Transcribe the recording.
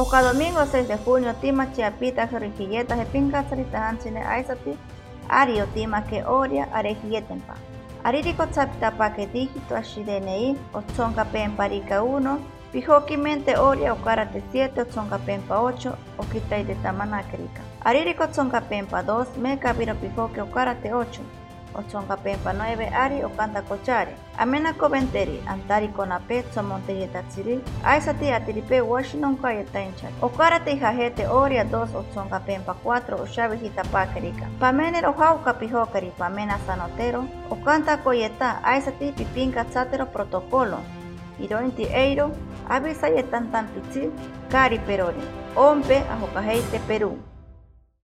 Oca domingo 6 de junio, tima chiapita jerrijilleta jepinka hanchine aisati, ari tima que oria arejiyetempa. Aririko tzapita pake dígito ashidenei, ochonka pemparika 1, pijokimente oria okarate 7, ochonka pempa 8, okitai de tamanakrika. Aririko ochonka pempa 2, meka viro pijoke okarate 8, ochonka pempa 9 ari okanta kochare. Amena coventeri, antari konape tsomonteri tatsiri, aisati atiripe Washington kaya tainchari. Okarate jajete oria 2 ochonka pempa 4 oshavi hitapakerika. Pamener ohauka pijokari pamena sanotero, okanta koyeta aisati pipinka tsatero protocolo. Irointi eiro, avisa yetantan pitsi, kari perori. Ompe ahokaheite Perú.